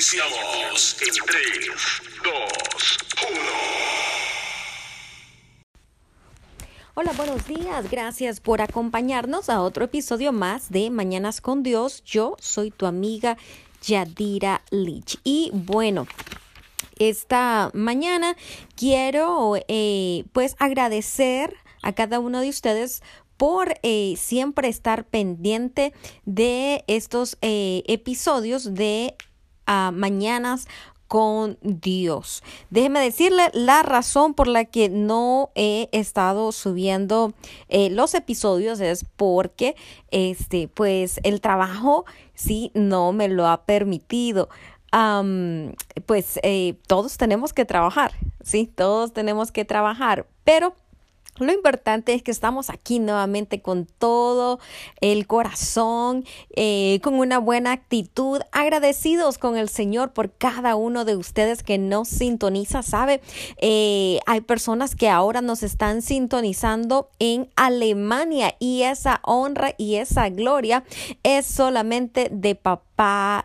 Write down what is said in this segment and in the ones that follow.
Iniciamos en 3, 2, 1. Hola, buenos días. Gracias por acompañarnos a otro episodio más de Mañanas con Dios. Yo soy tu amiga Yadira Lich. Y bueno, esta mañana quiero eh, pues agradecer a cada uno de ustedes por eh, siempre estar pendiente de estos eh, episodios de ah, Mañanas con Dios. Déjeme decirle la razón por la que no he estado subiendo eh, los episodios es porque este pues el trabajo sí no me lo ha permitido. pues todos tenemos que trabajar, sí, todos tenemos que trabajar, pero lo importante es que estamos aquí nuevamente con todo el corazón, eh, con una buena actitud, agradecidos con el Señor por cada uno de ustedes que nos sintoniza. Sabe, eh, hay personas que ahora nos están sintonizando en Alemania y esa honra y esa gloria es solamente de papá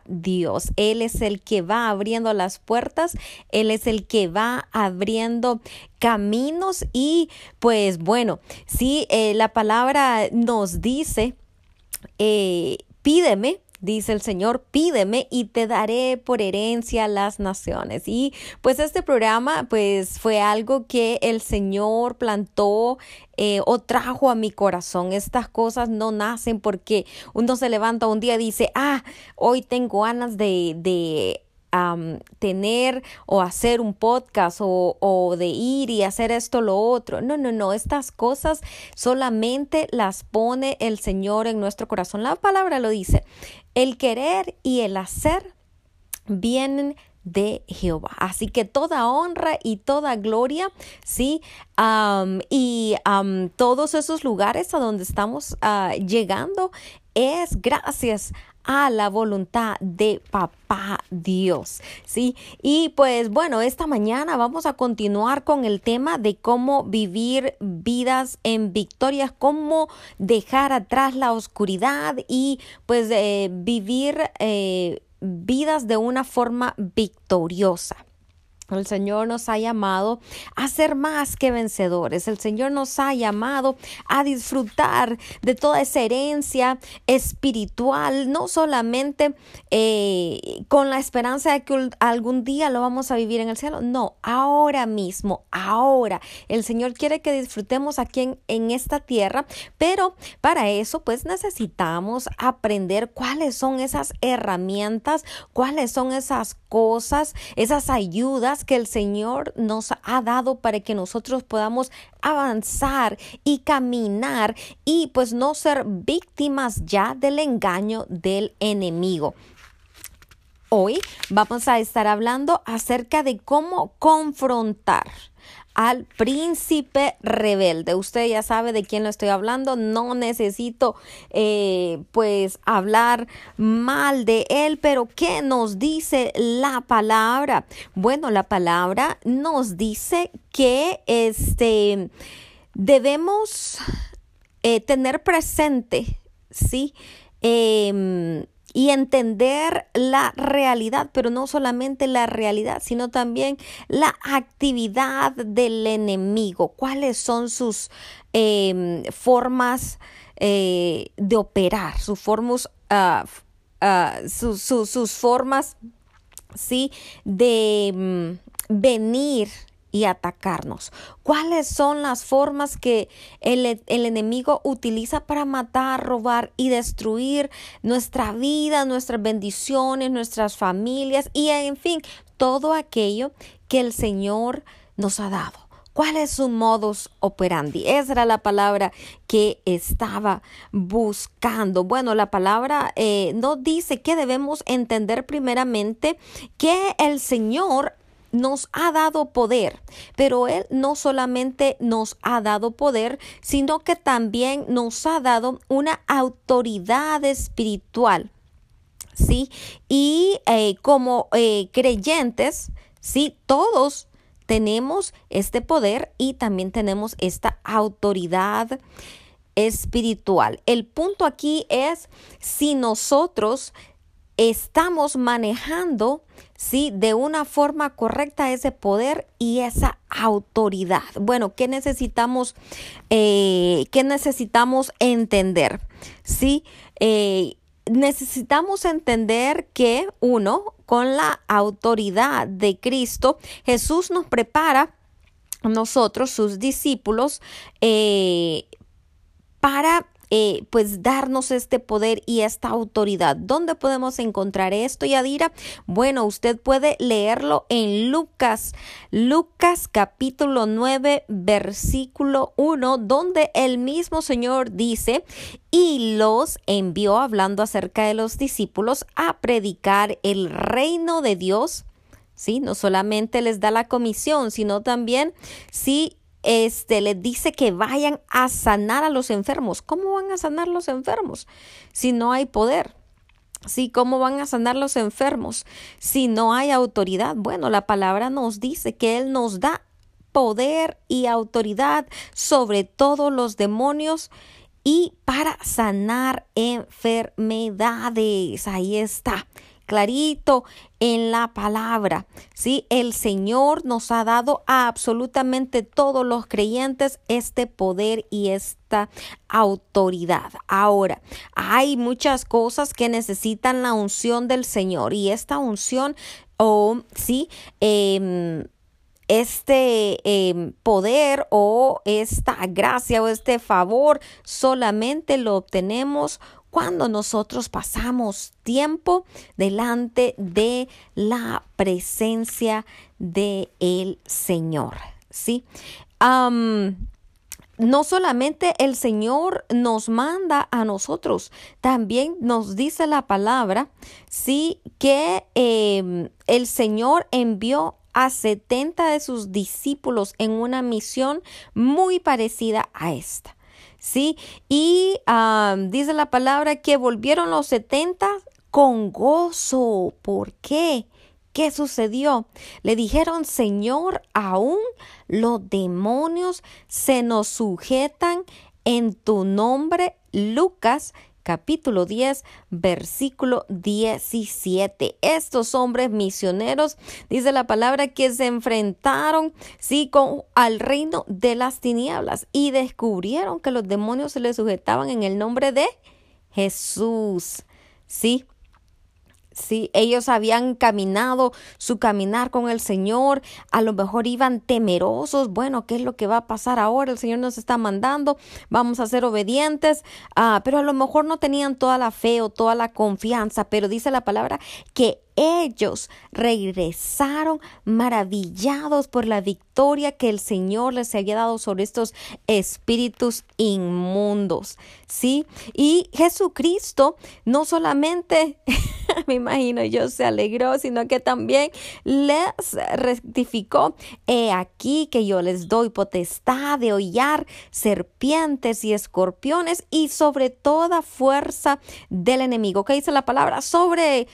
Dios. Él es el que va abriendo las puertas, Él es el que va abriendo caminos y pues bueno, si eh, la palabra nos dice, eh, pídeme, dice el Señor, pídeme y te daré por herencia las naciones. Y pues este programa pues fue algo que el Señor plantó eh, o trajo a mi corazón. Estas cosas no nacen porque uno se levanta un día y dice, ah, hoy tengo ganas de, de tener o hacer un podcast o, de ir y hacer esto lo otro. No, no, no, estas cosas solamente las pone el Señor en nuestro corazón. La palabra lo dice, el querer y el hacer vienen de Jehová. Así que toda honra y toda gloria, sí, y todos esos lugares a donde estamos ah, llegando es gracias a la voluntad de papá Dios, ¿sí? Y pues bueno, esta mañana vamos a continuar con el tema de cómo vivir vidas en victoria, cómo dejar atrás la oscuridad y pues eh, vivir eh, vidas de una forma victoriosa. El Señor nos ha llamado a ser más que vencedores. El Señor nos ha llamado a disfrutar de toda esa herencia espiritual, no solamente eh, con la esperanza de que algún día lo vamos a vivir en el cielo. No, ahora mismo, ahora. El Señor quiere que disfrutemos aquí en, en esta tierra, pero para eso pues necesitamos aprender cuáles son esas herramientas, cuáles son esas cosas, esas ayudas que el Señor nos ha dado para que nosotros podamos avanzar y caminar y pues no ser víctimas ya del engaño del enemigo. Hoy vamos a estar hablando acerca de cómo confrontar al príncipe rebelde. Usted ya sabe de quién lo estoy hablando. No necesito eh, pues hablar mal de él, pero ¿qué nos dice la palabra? Bueno, la palabra nos dice que este debemos eh, tener presente, ¿sí? Eh, y entender la realidad, pero no solamente la realidad, sino también la actividad del enemigo, cuáles son sus em, formas eh, de operar, sus formas, ah, ah, sus formas, sí, de mm, venir y atacarnos. ¿Cuáles son las formas que el, el, enemigo utiliza para matar, robar y destruir nuestra vida, nuestras bendiciones, nuestras familias y en fin, todo aquello que el Señor nos ha dado? ¿Cuál es su modus operandi? Esa era la palabra que estaba buscando. Bueno, la palabra eh, no dice que debemos entender primeramente que el Señor nos ha dado poder, pero Él no solamente nos ha dado poder, sino que también nos ha dado una autoridad espiritual. ¿Sí? Y eh, como eh, creyentes, sí, todos tenemos este poder y también tenemos esta autoridad espiritual. El punto aquí es si nosotros estamos manejando, ¿sí? De una forma correcta ese poder y esa autoridad. Bueno, ¿qué necesitamos, eh, qué necesitamos entender? ¿Sí? Eh, necesitamos entender que uno, con la autoridad de Cristo, Jesús nos prepara nosotros, sus discípulos, eh, para eh, pues darnos este poder y esta autoridad. ¿Dónde podemos encontrar esto, Yadira? Bueno, usted puede leerlo en Lucas, Lucas capítulo 9, versículo 1, donde el mismo Señor dice, y los envió hablando acerca de los discípulos a predicar el reino de Dios. Sí, no solamente les da la comisión, sino también sí este, le dice que vayan a sanar a los enfermos. ¿Cómo van a sanar los enfermos si no hay poder? Sí, ¿cómo van a sanar los enfermos si no hay autoridad? Bueno, la palabra nos dice que Él nos da poder y autoridad sobre todos los demonios y para sanar enfermedades. Ahí está clarito en la palabra. Sí, el Señor nos ha dado a absolutamente todos los creyentes este poder y esta autoridad. Ahora, hay muchas cosas que necesitan la unción del Señor y esta unción o sí, eh, este em, poder o esta gracia o este favor solamente lo obtenemos cuando nosotros pasamos tiempo delante de la presencia de el Señor, ¿sí? no solamente el Señor nos manda a nosotros, también nos dice la palabra, sí, que em, el Señor envió a 70 de sus discípulos en una misión muy parecida a esta. ¿Sí? Y dice la palabra que volvieron los 70 con gozo. ¿Por qué? ¿Qué sucedió? Le dijeron, Señor, aún los demonios se nos sujetan en tu nombre. Lucas capítulo 10, versículo 17. Estos hombres misioneros, dice la palabra, que se enfrentaron, sí, con al reino de las tinieblas y descubrieron que los demonios se les sujetaban en el nombre de Jesús. Sí, Sí, ellos habían caminado su caminar con el Señor, a lo mejor iban temerosos, bueno, ¿qué es lo que va a pasar ahora? El Señor nos está mandando, vamos a ser obedientes, ah, pero a lo mejor no tenían toda la fe o toda la confianza, pero dice la palabra que ellos regresaron maravillados por la victoria que el Señor les había dado sobre estos espíritus inmundos. ¿Sí? Y Jesucristo no solamente, me imagino yo, se alegró, sino que también les rectificó, he aquí que yo les doy potestad de hollar serpientes y escorpiones y sobre toda fuerza del enemigo. ¿Qué dice la palabra? Sobre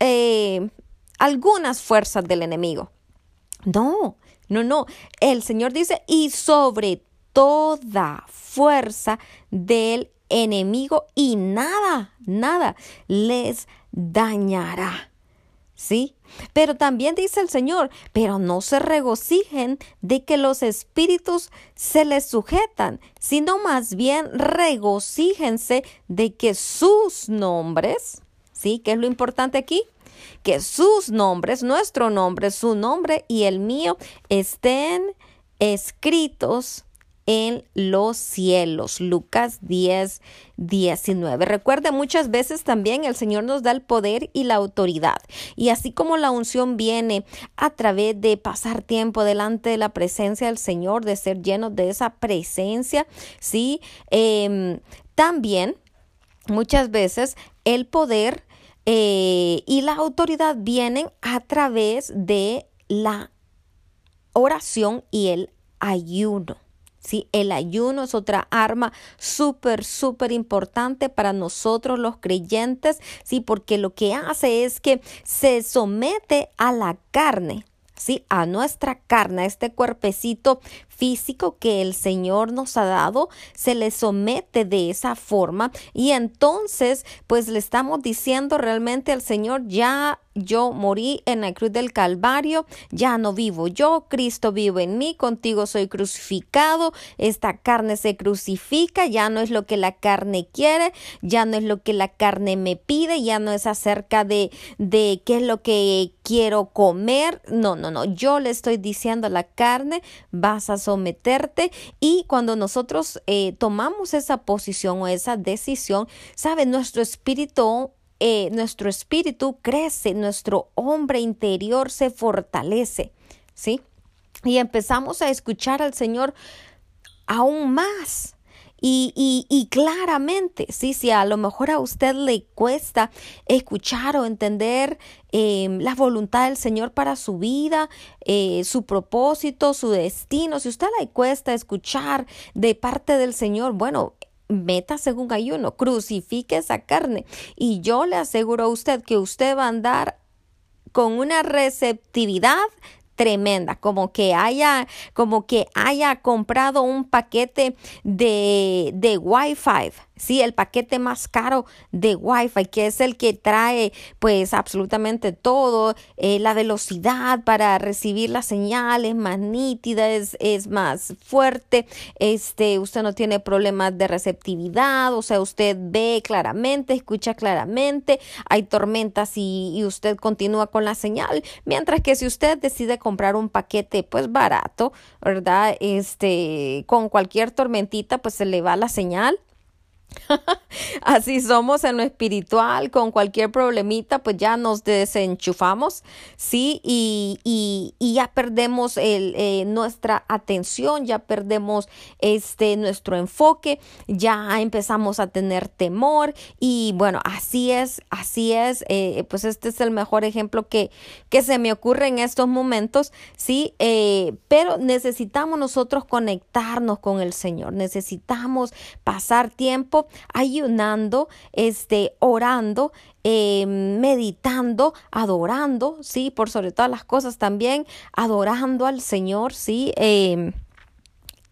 eh, algunas fuerzas del enemigo. No, no, no. El Señor dice, y sobre toda fuerza del enemigo y nada, nada les dañará. ¿Sí? Pero también dice el Señor, pero no se regocijen de que los espíritus se les sujetan, sino más bien regocíjense de que sus nombres, ¿sí? ¿Qué es lo importante aquí? Que sus nombres, nuestro nombre, su nombre y el mío estén escritos en los cielos. Lucas 10, 19. Recuerde, muchas veces también el Señor nos da el poder y la autoridad. Y así como la unción viene a través de pasar tiempo delante de la presencia del Señor, de ser llenos de esa presencia, ¿sí? Em, también muchas veces el poder eh, y la autoridad vienen a través de la oración y el ayuno. ¿sí? El ayuno es otra arma súper, súper importante para nosotros los creyentes, ¿sí? porque lo que hace es que se somete a la carne, ¿sí? A nuestra carne, a este cuerpecito físico que el Señor nos ha dado, se le somete de esa forma. Y entonces pues le estamos diciendo realmente al Señor ya yo morí en la cruz del Calvario, ya no vivo yo, Cristo vive en mí, contigo soy crucificado, esta carne se crucifica, ya no es lo que la carne quiere, ya no es lo que la carne me pide, ya no es acerca de, de qué es lo que quiero comer, no, no, no, yo le estoy diciendo a la carne, vas a someterte y cuando nosotros eh, tomamos esa posición o esa decisión, sabe, nuestro espíritu eh, nuestro espíritu crece, nuestro hombre interior se fortalece, ¿sí? Y empezamos a escuchar al Señor aún más. Y, y, y, claramente, sí, si a lo mejor a usted le cuesta escuchar o entender em, la voluntad del Señor para su vida, eh, su propósito, su destino, si usted le cuesta escuchar de parte del Señor, bueno, meta según ayuno, crucifique esa carne. Y yo le aseguro a usted que usted va a andar con una receptividad tremenda, como que haya, como que haya comprado un paquete de, de Wi-Fi Sí, el paquete más caro de Wi-Fi, que es el que trae pues absolutamente todo, eh, la velocidad para recibir las señales más nítida, es, más fuerte, este, usted no tiene problemas de receptividad, o sea, usted ve claramente, escucha claramente, hay tormentas y, y usted continúa con la señal, mientras que si usted decide comprar un paquete pues barato, ¿verdad? Este, con cualquier tormentita pues se le va la señal Así somos en lo espiritual, con cualquier problemita, pues ya nos desenchufamos, ¿sí? Y, y, y ya perdemos el, eh, nuestra atención, ya perdemos este, nuestro enfoque, ya empezamos a tener temor y bueno, así es, así es, eh, pues este es el mejor ejemplo que, que se me ocurre en estos momentos, ¿sí? Eh, pero necesitamos nosotros conectarnos con el Señor, necesitamos pasar tiempo ayunando, este, orando, eh, meditando, adorando, sí, por sobre todas las cosas también, adorando al Señor, sí. Eh,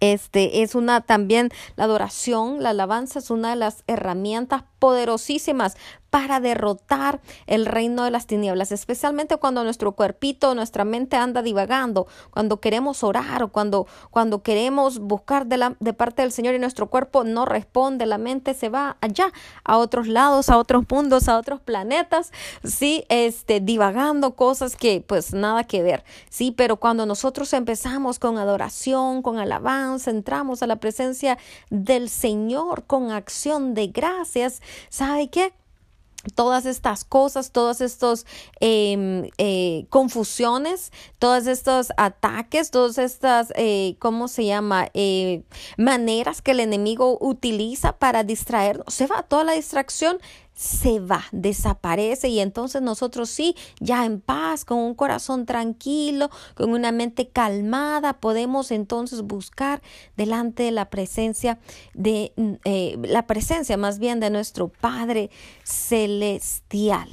este es una también la adoración, la alabanza es una de las herramientas poderosísimas para derrotar el reino de las tinieblas, especialmente cuando nuestro cuerpito, nuestra mente anda divagando, cuando queremos orar o cuando, cuando queremos buscar de, la, de parte del Señor y nuestro cuerpo no responde, la mente se va allá, a otros lados, a otros mundos, a otros planetas, sí, este, divagando cosas que pues nada que ver, sí, pero cuando nosotros empezamos con adoración, con alabanza, entramos a la presencia del Señor con acción de gracias, ¿sabe qué? Todas estas cosas, todas estas em, eh, confusiones, todos estos ataques, todas estas, eh, ¿cómo se llama? Eh, maneras que el enemigo utiliza para distraernos. Se va toda la distracción se va, desaparece y entonces nosotros sí, ya en paz, con un corazón tranquilo, con una mente calmada, podemos entonces buscar delante de la presencia de eh, la presencia más bien de nuestro Padre celestial.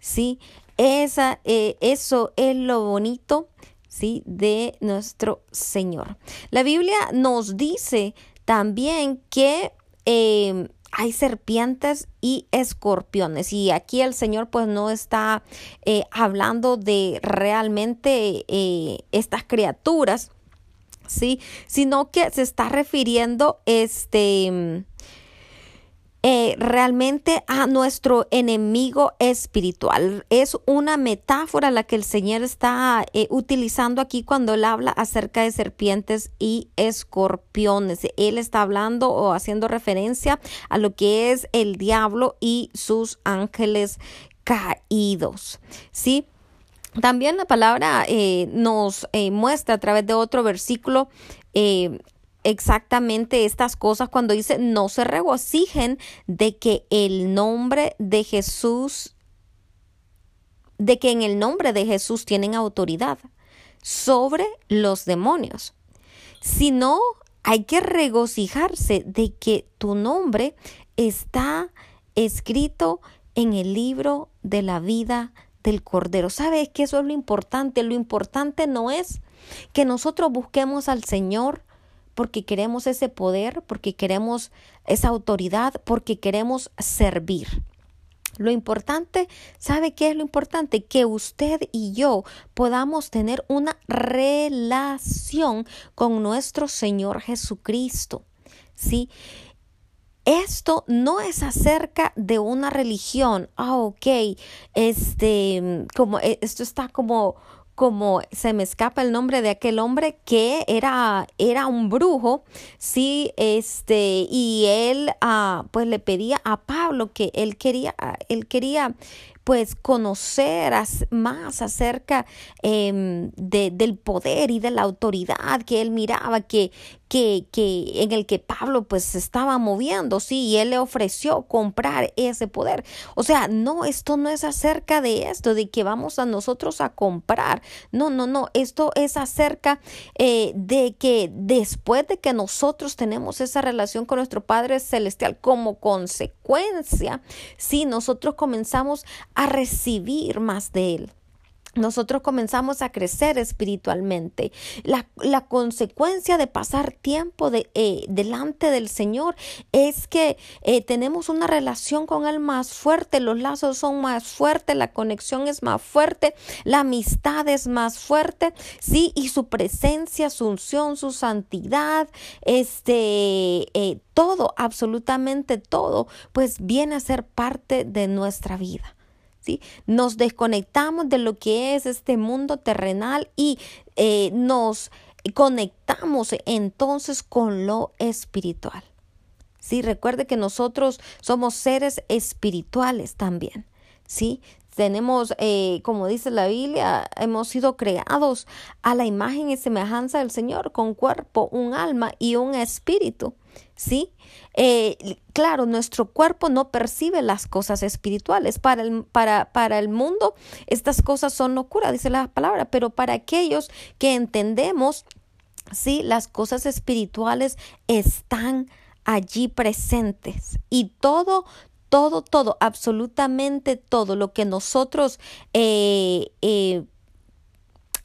¿Sí? Esa, eh, eso es lo bonito, ¿sí? De nuestro Señor. La Biblia nos dice también que eh, hay serpientes y escorpiones. Y aquí el Señor pues no está eh, hablando de realmente eh, estas criaturas, ¿sí? Sino que se está refiriendo este eh, realmente a nuestro enemigo espiritual. Es una metáfora la que el Señor está eh, utilizando aquí cuando él habla acerca de serpientes y escorpiones. Él está hablando o haciendo referencia a lo que es el diablo y sus ángeles caídos. ¿Sí? También la palabra eh, nos muestra a través de otro versículo exactamente estas cosas cuando dice no se regocijen de que el nombre de Jesús, de que en el nombre de Jesús tienen autoridad sobre los demonios, sino hay que regocijarse de que tu nombre está escrito en el libro de la vida del Cordero. ¿Sabes que eso es lo importante? Lo importante no es que nosotros busquemos al Señor porque queremos ese poder, porque queremos esa autoridad, porque queremos servir. Lo importante, ¿sabe qué es lo importante? Que usted y yo podamos tener una relación con nuestro Señor Jesucristo. ¿Sí? Esto no es acerca de una religión. Ah, ok. Este, como, eh, esto está como, como se me escapa el nombre de aquel hombre que era, era un brujo, sí, este, y él, ah, pues le pedía a Pablo que él quería, él quería pues conocer más acerca em, de, del poder y de la autoridad que él miraba que, que, en el que Pablo pues se estaba moviendo, sí, y él le ofreció comprar ese poder. O sea, no, esto no es acerca de esto, de que vamos a nosotros a comprar. No, no, no, esto es acerca eh, de que después de que nosotros tenemos esa relación con nuestro Padre Celestial como consecuencia, sí, nosotros comenzamos a recibir más de Él nosotros comenzamos a crecer espiritualmente. La, consecuencia de pasar tiempo de, eh, delante del Señor es que eh, tenemos una relación con Él más fuerte, los lazos son más fuertes, la conexión es más fuerte, la amistad es más fuerte, sí, y su presencia, su unción, su santidad, este, eh, todo, absolutamente todo, pues viene a ser parte de nuestra vida. Nos desconectamos de lo que es este mundo terrenal y eh, nos conectamos entonces con lo espiritual. Sí, recuerde que nosotros somos seres espirituales también. Sí, tenemos, eh, como dice la Biblia, hemos sido creados a la imagen y semejanza del Señor, con cuerpo, un alma y un espíritu. ¿Sí? Eh, claro, nuestro cuerpo no percibe las cosas espirituales. Para el, para, para el mundo, estas cosas son locura, dice la palabra, pero para aquellos que entendemos, sí, las cosas espirituales están allí presentes y todo todo, todo, absolutamente todo lo que nosotros eh, eh,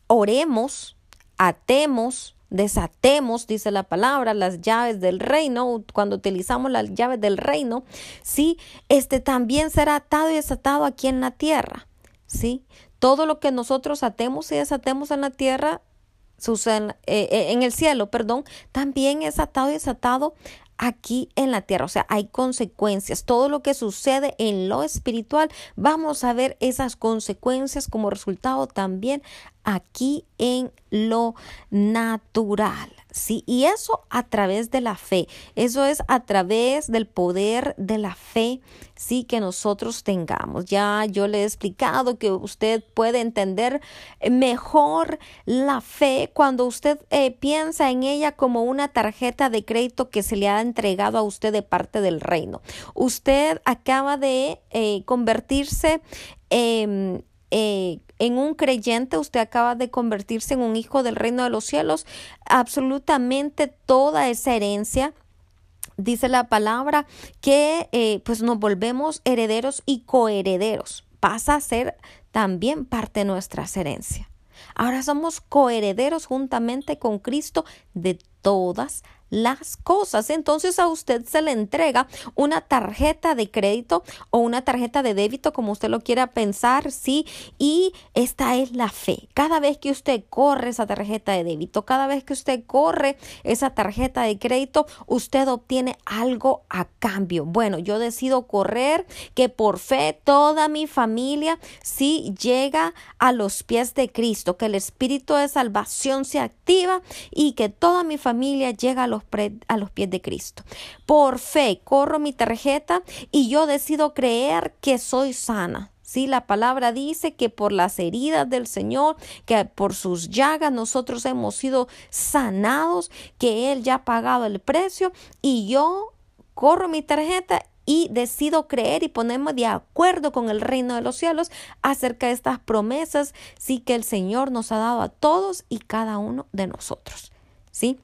oremos, atemos, desatemos, dice la palabra, las llaves del reino, cuando utilizamos las llaves del reino, sí, este también será atado y desatado aquí en la tierra, sí. Todo lo que nosotros atemos y desatemos en la tierra, eh, en el cielo, perdón, también es atado y desatado aquí en la tierra. O sea, hay consecuencias. Todo lo que sucede en lo espiritual, vamos a ver esas consecuencias como resultado también aquí en lo natural. ¿Sí? Y eso a través de la fe. Eso es a través del poder de la fe, sí, que nosotros tengamos. Ya yo le he explicado que usted puede entender mejor la fe cuando usted eh, piensa en ella como una tarjeta de crédito que se le ha entregado a usted de parte del reino. Usted acaba de eh, convertirse en eh, en un creyente, usted acaba de convertirse en un hijo del reino de los cielos. Absolutamente toda esa herencia dice la palabra que eh, pues nos volvemos herederos y coherederos. Pasa a ser también parte de nuestra herencia. Ahora somos coherederos juntamente con Cristo de todas las cosas. Entonces a usted se le entrega una tarjeta de crédito o una tarjeta de débito, como usted lo quiera pensar, sí, y esta es la fe. Cada vez que usted corre esa tarjeta de débito, cada vez que usted corre esa tarjeta de crédito, usted obtiene algo a cambio. Bueno, yo decido correr que por fe toda mi familia sí llega a los pies de Cristo, que el espíritu de salvación se activa y que toda mi familia llega a los a los pies de Cristo. Por fe, corro mi tarjeta y yo decido creer que soy sana. Sí, la palabra dice que por las heridas del Señor, que por sus llagas nosotros hemos sido sanados, que Él ya ha pagado el precio y yo corro mi tarjeta y decido creer y ponerme de acuerdo con el reino de los cielos acerca de estas promesas, sí que el Señor nos ha dado a todos y cada uno de nosotros. ¿Sí?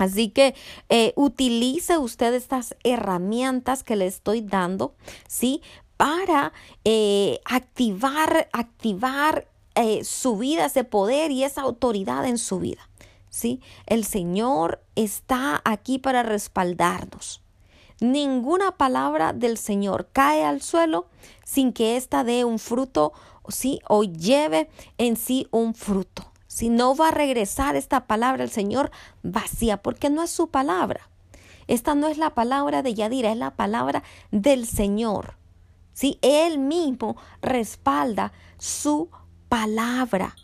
Así que eh, utilice usted estas herramientas que le estoy dando, ¿sí? Para eh, activar, activar eh, su vida, ese poder y esa autoridad en su vida. ¿sí? El Señor está aquí para respaldarnos. Ninguna palabra del Señor cae al suelo sin que ésta dé un fruto, ¿sí? O lleve en sí un fruto. Si no va a regresar esta palabra del Señor vacía, porque no es su palabra. Esta no es la palabra de Yadira, es la palabra del Señor. ¿Sí? Él mismo respalda su palabra.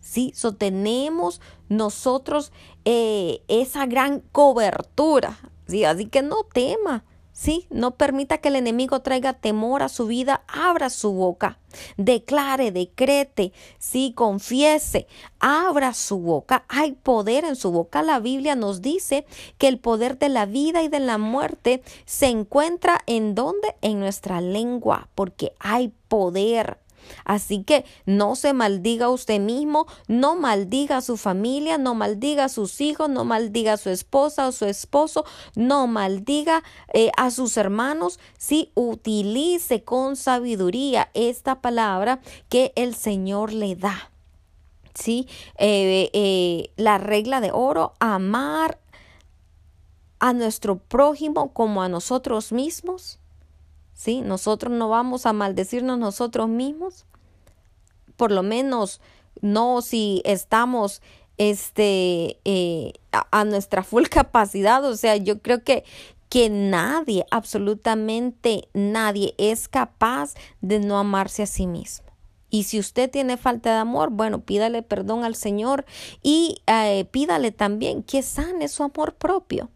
¿sí? Sostenemos nosotros eh, esa gran cobertura, ¿sí? Así que no tema, ¿sí? No permita que el enemigo traiga temor a su vida, abra su boca, declare, decrete, sí, confiese, abra su boca, hay poder en su boca. La Biblia nos dice que el poder de la vida y de la muerte se encuentra en donde? En nuestra lengua, porque hay poder. Así que no se maldiga usted mismo, no maldiga a su familia, no maldiga a sus hijos, no maldiga a su esposa o su esposo, no maldiga eh, a sus hermanos, si utilice con sabiduría esta palabra que el Señor le da. ¿Sí? Eh, eh, la regla de oro, amar a nuestro prójimo como a nosotros mismos. ¿Sí? Nosotros no vamos a maldecirnos nosotros mismos, por lo menos no si estamos este eh, a, nuestra full capacidad, o sea, yo creo que que nadie, absolutamente nadie es capaz de no amarse a sí mismo. Y si usted tiene falta de amor, bueno, pídale perdón al Señor y eh, pídale también que sane su amor propio.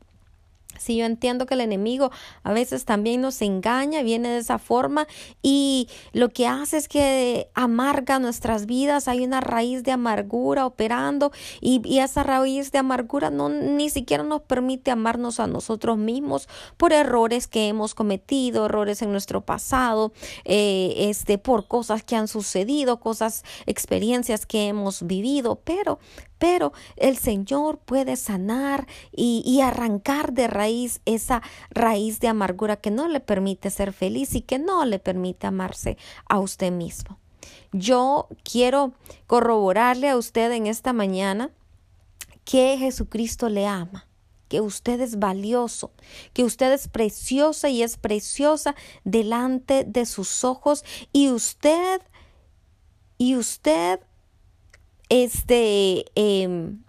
Si yo entiendo que el enemigo a veces también nos engaña, viene de esa forma y lo que hace es que amarga nuestras vidas, hay una raíz de amargura operando y, esa raíz de amargura no ni siquiera nos permite amarnos a nosotros mismos por errores que hemos cometido, errores en nuestro pasado, eh, este, por cosas que han sucedido, cosas, experiencias que hemos vivido, pero pero el Señor puede sanar y, arrancar de raíz esa raíz de amargura que no le permite ser feliz y que no le permite amarse a usted mismo. Yo quiero corroborarle a usted en esta mañana que Jesucristo le ama que usted es valioso, que usted es preciosa y es preciosa delante de sus ojos y usted y usted este, em,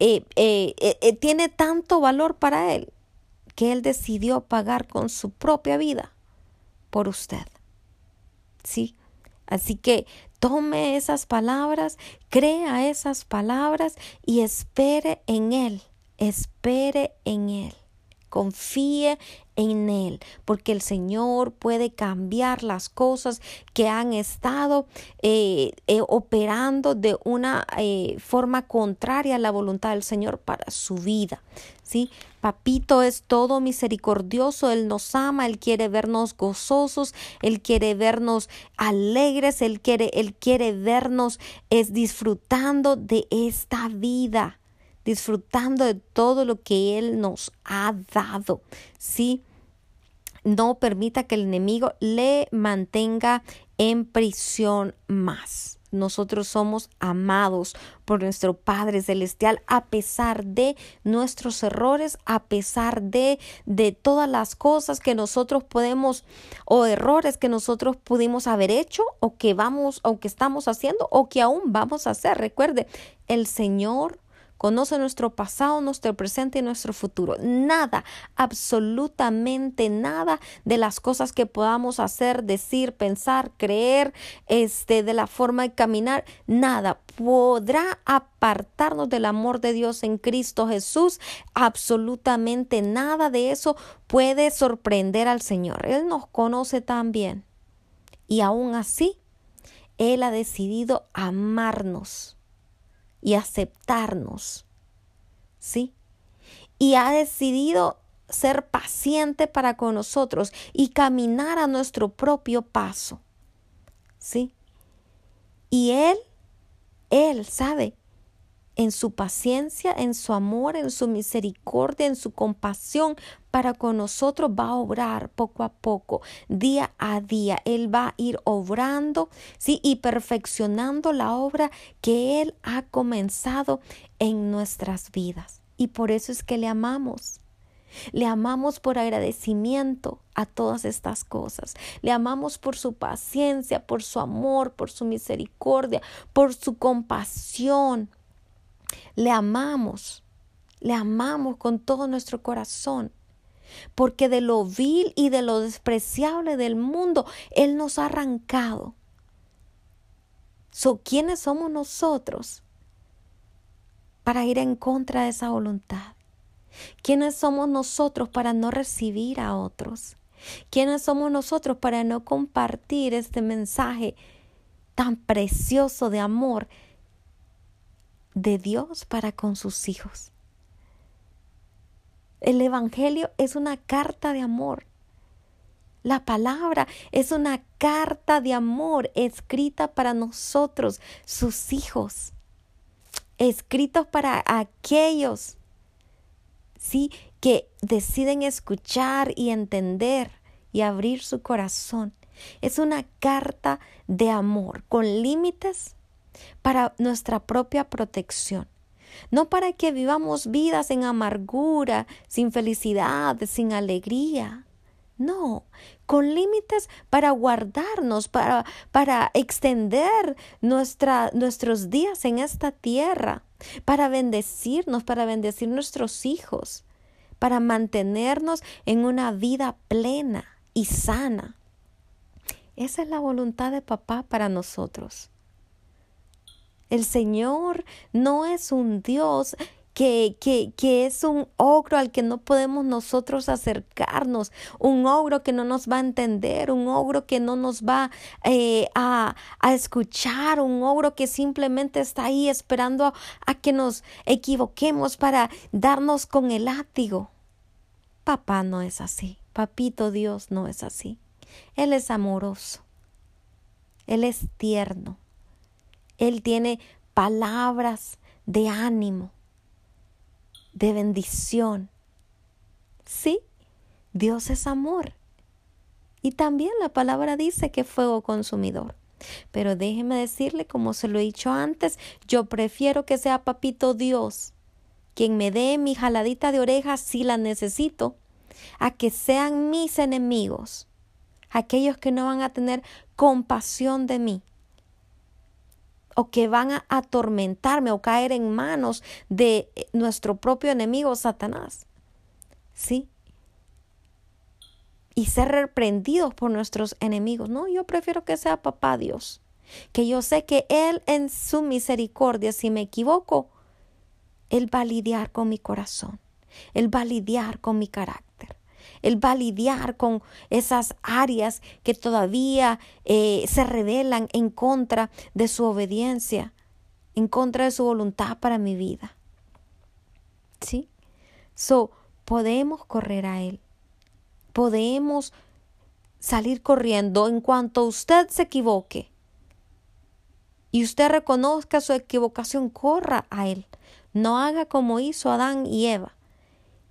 eh, eh, eh, tiene tanto valor para él que él decidió pagar con su propia vida por usted. ¿Sí? Así que tome esas palabras, crea esas palabras y espere en él, espere en él. Confíe en Él, porque el Señor puede cambiar las cosas que han estado eh, eh, operando de una eh, forma contraria a la voluntad del Señor para su vida. ¿sí? Papito es todo misericordioso, Él nos ama, Él quiere vernos gozosos, Él quiere vernos alegres, Él quiere, Él quiere vernos es disfrutando de esta vida disfrutando de todo lo que Él nos ha dado. Sí, no permita que el enemigo le mantenga en prisión más. Nosotros somos amados por nuestro Padre Celestial a pesar de nuestros errores, a pesar de, de todas las cosas que nosotros podemos o errores que nosotros pudimos haber hecho o que vamos o que estamos haciendo o que aún vamos a hacer. Recuerde, el Señor conoce nuestro pasado, nuestro presente y nuestro futuro. Nada, absolutamente nada de las cosas que podamos hacer, decir, pensar, creer, este, de la forma de caminar, nada podrá apartarnos del amor de Dios en Cristo Jesús. Absolutamente nada de eso puede sorprender al Señor. Él nos conoce tan bien. Y aún así, Él ha decidido amarnos y aceptarnos. ¿Sí? Y ha decidido ser paciente para con nosotros y caminar a nuestro propio paso. ¿Sí? Y Él, Él sabe, en su paciencia, en su amor, en su misericordia, en su compasión, para con nosotros va a obrar poco a poco, día a día. Él va a ir obrando, sí, y perfeccionando la obra que Él ha comenzado en nuestras vidas. Y por eso es que le amamos. Le amamos por agradecimiento a todas estas cosas. Le amamos por su paciencia, por su amor, por su misericordia, por su compasión. Le amamos. Le amamos con todo nuestro corazón. Porque de lo vil y de lo despreciable del mundo, Él nos ha arrancado. So, ¿Quiénes somos nosotros para ir en contra de esa voluntad? ¿Quiénes somos nosotros para no recibir a otros? ¿Quiénes somos nosotros para no compartir este mensaje tan precioso de amor de Dios para con sus hijos? El Evangelio es una carta de amor. La palabra es una carta de amor escrita para nosotros, sus hijos, escritos para aquellos ¿sí? Que deciden escuchar y entender y abrir su corazón. Es una carta de amor con límites para nuestra propia protección. No para que vivamos vidas en amargura, sin felicidad, sin alegría. No, con límites para guardarnos, para, para extender nuestra, nuestros días en esta tierra para bendecirnos, para bendecir nuestros hijos, para mantenernos en una vida plena y sana. Esa es la voluntad de papá para nosotros. El Señor no es un Dios que, que, que, es un ogro al que no podemos nosotros acercarnos, un ogro que no nos va a entender, un ogro que no nos va eh, a, a, escuchar, un ogro que simplemente está ahí esperando a, que nos equivoquemos para darnos con el látigo. Papá no es así, papito Dios no es así. Él es amoroso, Él es tierno, Él tiene palabras de ánimo de bendición. Sí, Dios es amor. Y también la palabra dice que fuego consumidor. Pero déjeme decirle, como se lo he dicho antes, yo prefiero que sea papito Dios quien me dé mi jaladita de orejas si la necesito, a que sean mis enemigos, aquellos que no van a tener compasión de mí, o que van a atormentarme o caer en manos de eh, nuestro propio enemigo Satanás. ¿Sí? Y ser reprendidos por nuestros enemigos. No, yo prefiero que sea papá Dios. Que yo sé que Él en su misericordia, si me equivoco, Él va a lidiar con mi corazón. Él va a lidiar con mi carácter. Él va a lidiar con esas áreas que todavía eh, se revelan en contra de su obediencia, en contra de su voluntad para mi vida. ¿Sí? So, podemos correr a Él. Podemos salir corriendo en cuanto usted se equivoque y usted reconozca su equivocación, corra a Él. No haga como hizo Adán y Eva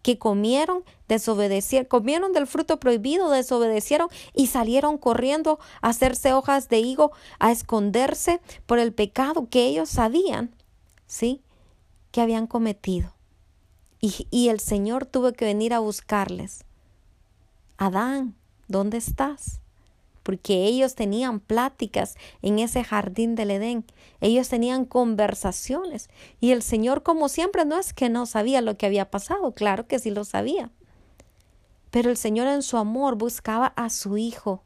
que comieron, desobedecieron, comieron del fruto prohibido, desobedecieron y salieron corriendo a hacerse hojas de higo, a esconderse por el pecado que ellos sabían, ¿sí? Que habían cometido. Y, y el Señor tuvo que venir a buscarles. Adán, ¿dónde estás? Porque ellos tenían pláticas en ese jardín del Edén, ellos tenían conversaciones y el Señor como siempre no es que no sabía lo que había pasado, claro que sí lo sabía, pero el Señor en su amor buscaba a su hijo.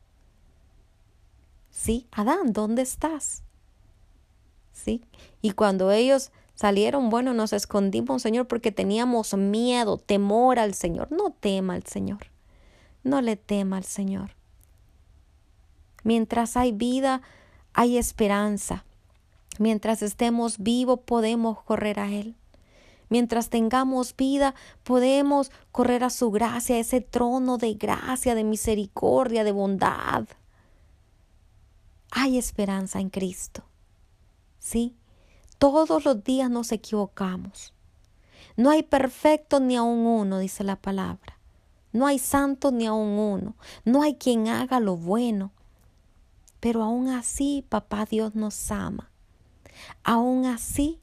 Sí, Adán, ¿dónde estás? Sí, y cuando ellos salieron, bueno, nos escondimos, Señor, porque teníamos miedo, temor al Señor. No tema al Señor, no le tema al Señor. Mientras hay vida, hay esperanza. Mientras estemos vivos, podemos correr a Él. Mientras tengamos vida, podemos correr a su gracia, a ese trono de gracia, de misericordia, de bondad. Hay esperanza en Cristo. ¿Sí? Todos los días nos equivocamos. No hay perfecto ni aun uno, dice la palabra. No hay santo ni aun uno. No hay quien haga lo bueno. Pero aún así, papá Dios nos ama. Aún así,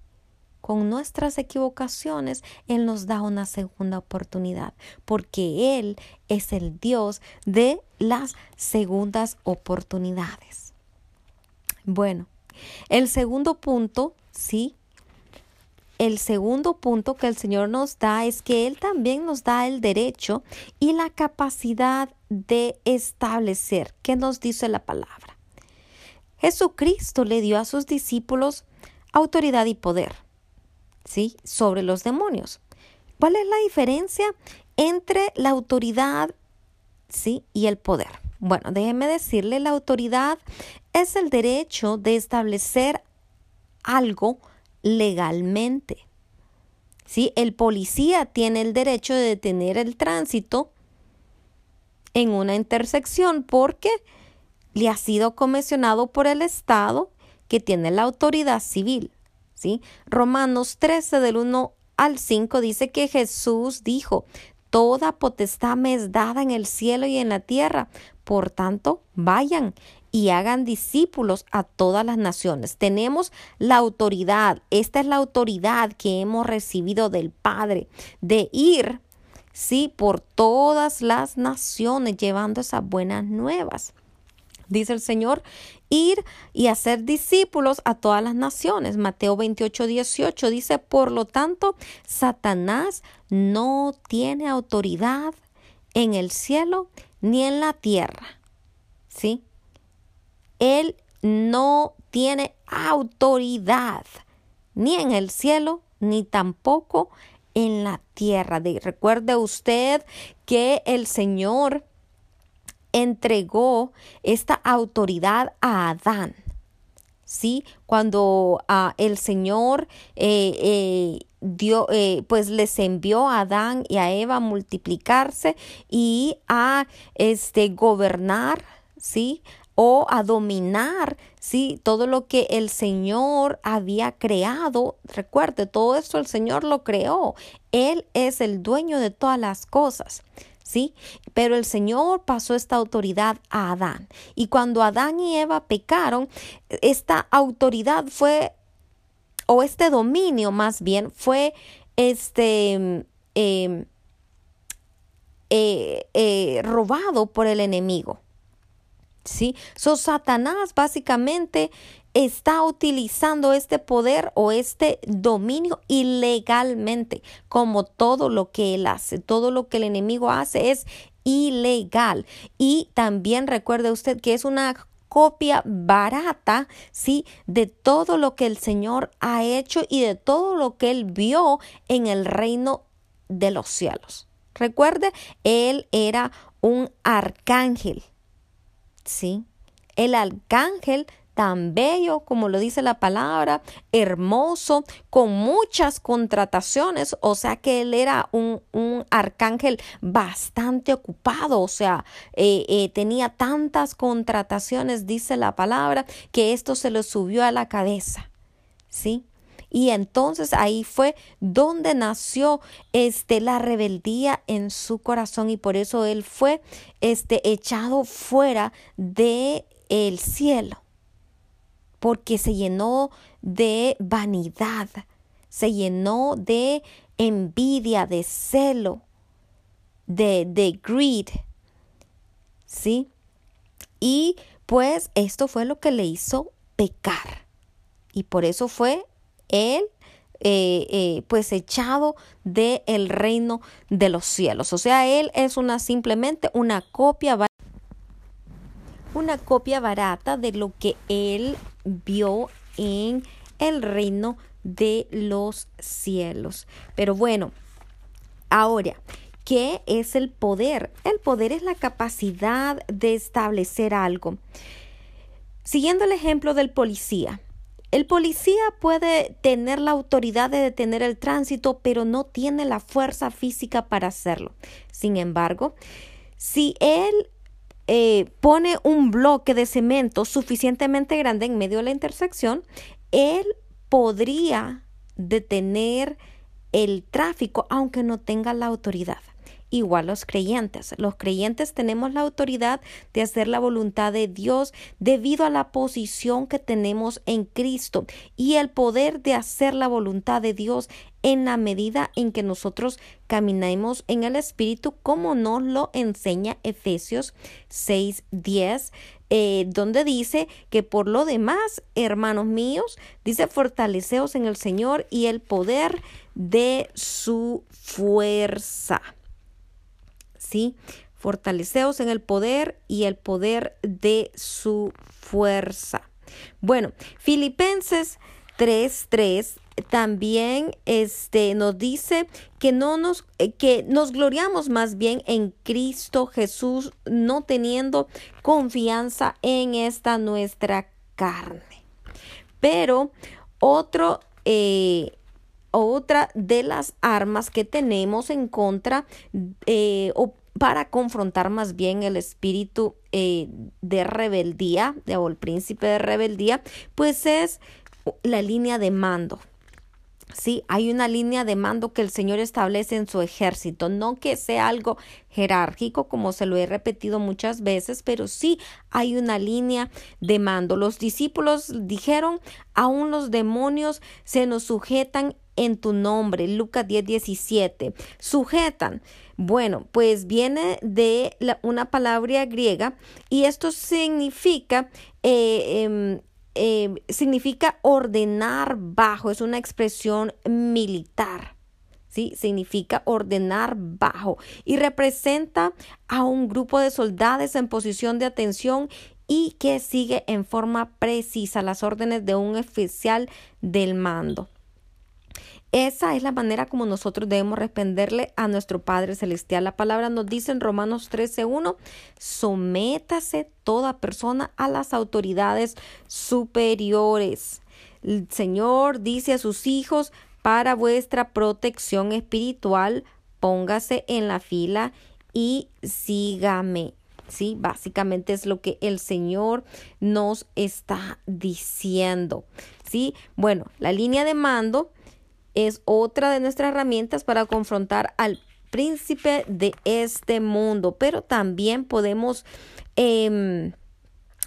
con nuestras equivocaciones, Él nos da una segunda oportunidad, porque Él es el Dios de las segundas oportunidades. Bueno, el segundo punto, sí, el segundo punto que el Señor nos da es que Él también nos da el derecho y la capacidad de establecer. ¿Qué nos dice la palabra? Jesucristo le dio a sus discípulos autoridad y poder. ¿sí? sobre los demonios. ¿Cuál es la diferencia entre la autoridad ¿sí? y el poder? Bueno, déjeme decirle, la autoridad es el derecho de establecer algo legalmente. ¿sí? El policía tiene el derecho de detener el tránsito en una intersección porque le ha sido comisionado por el Estado que tiene la autoridad civil. Romanos 13 del 1 al 5 dice que Jesús dijo, Toda potestad me es dada en el cielo y en la tierra. Por tanto, vayan y hagan discípulos a todas las naciones. Tenemos la autoridad, esta es la autoridad que hemos recibido del Padre, de ir, sí, por todas las naciones llevando esas buenas nuevas. Dice el Señor, ir y hacer discípulos a todas las naciones. Mateo 28, 18 dice, por lo tanto, Satanás no tiene autoridad en el cielo ni en la tierra. ¿Sí? Él no tiene autoridad ni en el cielo ni tampoco en la tierra. recuerde usted que el Señor entregó esta autoridad a Adán. ¿Sí? Cuando ah, el Señor eh, eh, dio, eh, pues les envió a Adán y a Eva a multiplicarse y a este, gobernar, ¿sí? o a dominar, sí, todo lo que el Señor había creado. Recuerde, todo esto el Señor lo creó. Él es el dueño de todas las cosas. ¿Sí? Pero el Señor pasó esta autoridad a Adán. Y cuando Adán y Eva pecaron, esta autoridad fue, o este dominio más bien, fue este... Em, eh, eh, robado por el enemigo. ¿Sí? So, Satanás básicamente está utilizando este poder o este dominio ilegalmente, como todo lo que él hace, todo lo que el enemigo hace es ilegal. Y también recuerde usted que es una copia barata, sí, de todo lo que el Señor ha hecho y de todo lo que él vio en el reino de los cielos. Recuerde, él era un arcángel, sí. El arcángel tan bello como lo dice la palabra, hermoso, con muchas contrataciones, o sea que él era un, arcángel bastante ocupado, o sea, eh, eh, tenía tantas contrataciones, dice la palabra, que esto se le subió a la cabeza, ¿sí? Y entonces ahí fue donde nació este la rebeldía en su corazón. Y por eso él fue este echado fuera de el cielo porque se llenó de vanidad, se llenó de envidia, de celo, de, de greed. ¿Sí? Y pues esto fue lo que le hizo pecar. Y por eso fue él eh, eh, pues echado del el reino de los cielos. O sea, él es una simplemente una copia una copia barata de lo que él vio en el reino de los cielos. Pero bueno, ahora, ¿qué es el poder? El poder es la capacidad de establecer algo. Siguiendo el ejemplo del policía, el policía puede tener la autoridad de detener el tránsito, pero no tiene la fuerza física para hacerlo. Sin embargo, si él eh, pone un bloque de cemento suficientemente grande en medio de la intersección, él podría detener el tráfico aunque no tenga la autoridad. Igual los creyentes. Los creyentes tenemos la autoridad de hacer la voluntad de Dios debido a la posición que tenemos en Cristo y el poder de hacer la voluntad de Dios en la medida en que nosotros caminemos en el Espíritu, como nos lo enseña Efesios 6:10, eh, donde dice que por lo demás, hermanos míos, dice fortaleceos en el Señor y el poder de su fuerza. Fortaleceos en el poder y el poder de su fuerza. Bueno, Filipenses 3:3 también este nos dice que no nos eh, que nos gloriamos más bien en Cristo Jesús no teniendo confianza en esta nuestra carne pero otro eh, otra de las armas que tenemos en contra eh, o para confrontar más bien el espíritu de rebeldía o el príncipe de rebeldía pues es la línea de mando Sí, hay una línea de mando que el Señor establece en su ejército, no que sea algo jerárquico como se lo he repetido muchas veces, pero sí hay una línea de mando. Los discípulos dijeron, aún los demonios se nos sujetan en tu nombre. Lucas 10, 17. Sujetan. Bueno, pues viene de una palabra griega y esto significa eh, em, eh, significa ordenar bajo, es una expresión militar. ¿Sí? Significa ordenar bajo y representa a un grupo de soldados en posición de atención y que sigue en forma precisa las órdenes de un oficial del mando. Esa es la manera como nosotros debemos responderle a nuestro Padre Celestial. La palabra nos dice en Romanos 13.1, sométase toda persona a las autoridades superiores. El Señor dice a sus hijos, para vuestra protección espiritual, póngase en la fila y sígame. Sí, básicamente es lo que el Señor nos está diciendo. Sí, bueno, la línea de mando es otra de nuestras herramientas para confrontar al príncipe de este mundo, pero también podemos em,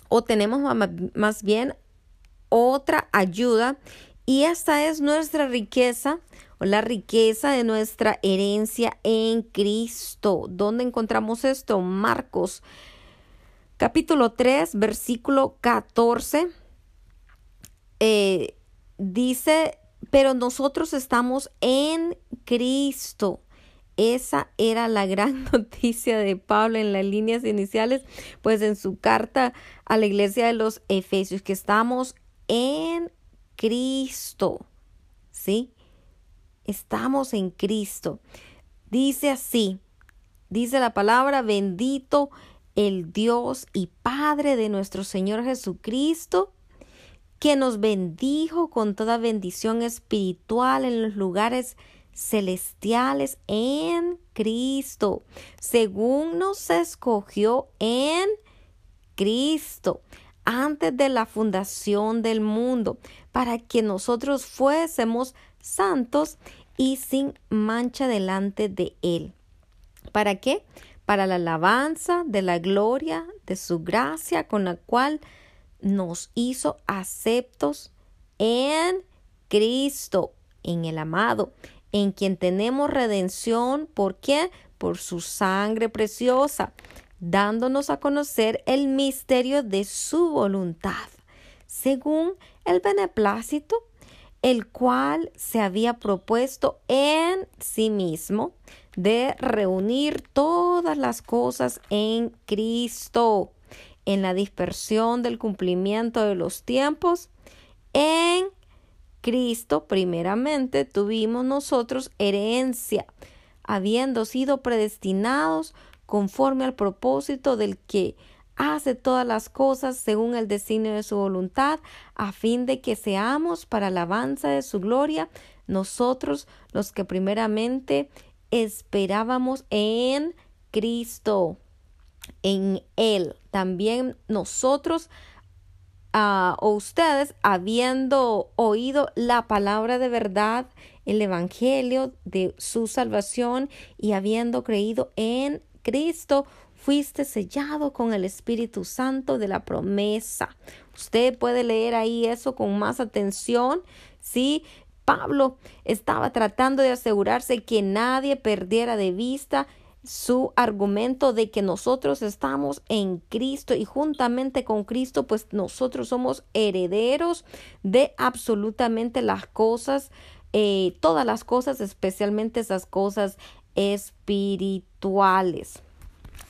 o tenemos más bien otra ayuda y esta es nuestra riqueza o la riqueza de nuestra herencia en Cristo. ¿Dónde encontramos esto? Marcos capítulo 3, versículo 14. Eh, dice pero nosotros estamos en Cristo. Esa era la gran noticia de Pablo en las líneas iniciales, pues en su carta a la iglesia de los Efesios, que estamos en Cristo. ¿Sí? Estamos en Cristo. Dice así, dice la palabra, bendito el Dios y Padre de nuestro Señor Jesucristo, que nos bendijo con toda bendición espiritual en los lugares celestiales en Cristo, según nos escogió en Cristo antes de la fundación del mundo, para que nosotros fuésemos santos y sin mancha delante de Él. ¿Para qué? Para la alabanza de la gloria de su gracia con la cual nos hizo aceptos en Cristo, en el amado, en quien tenemos redención. ¿Por qué? Por su sangre preciosa, dándonos a conocer el misterio de su voluntad, según el beneplácito, el cual se había propuesto en sí mismo de reunir todas las cosas en Cristo en la dispersión del cumplimiento de los tiempos, en Cristo primeramente tuvimos nosotros herencia, habiendo sido predestinados conforme al propósito del que hace todas las cosas según el designio de su voluntad, a fin de que seamos para alabanza de su gloria, nosotros los que primeramente esperábamos en Cristo en Él. También nosotros uh, o ustedes, habiendo oído la palabra de verdad, el Evangelio de su salvación y habiendo creído en Cristo, fuiste sellado con el Espíritu Santo de la promesa. Usted puede leer ahí eso con más atención, ¿sí? Pablo estaba tratando de asegurarse que nadie perdiera de vista su argumento de que nosotros estamos en Cristo y juntamente con Cristo pues nosotros somos herederos de absolutamente las cosas, eh, todas las cosas, especialmente esas cosas espirituales.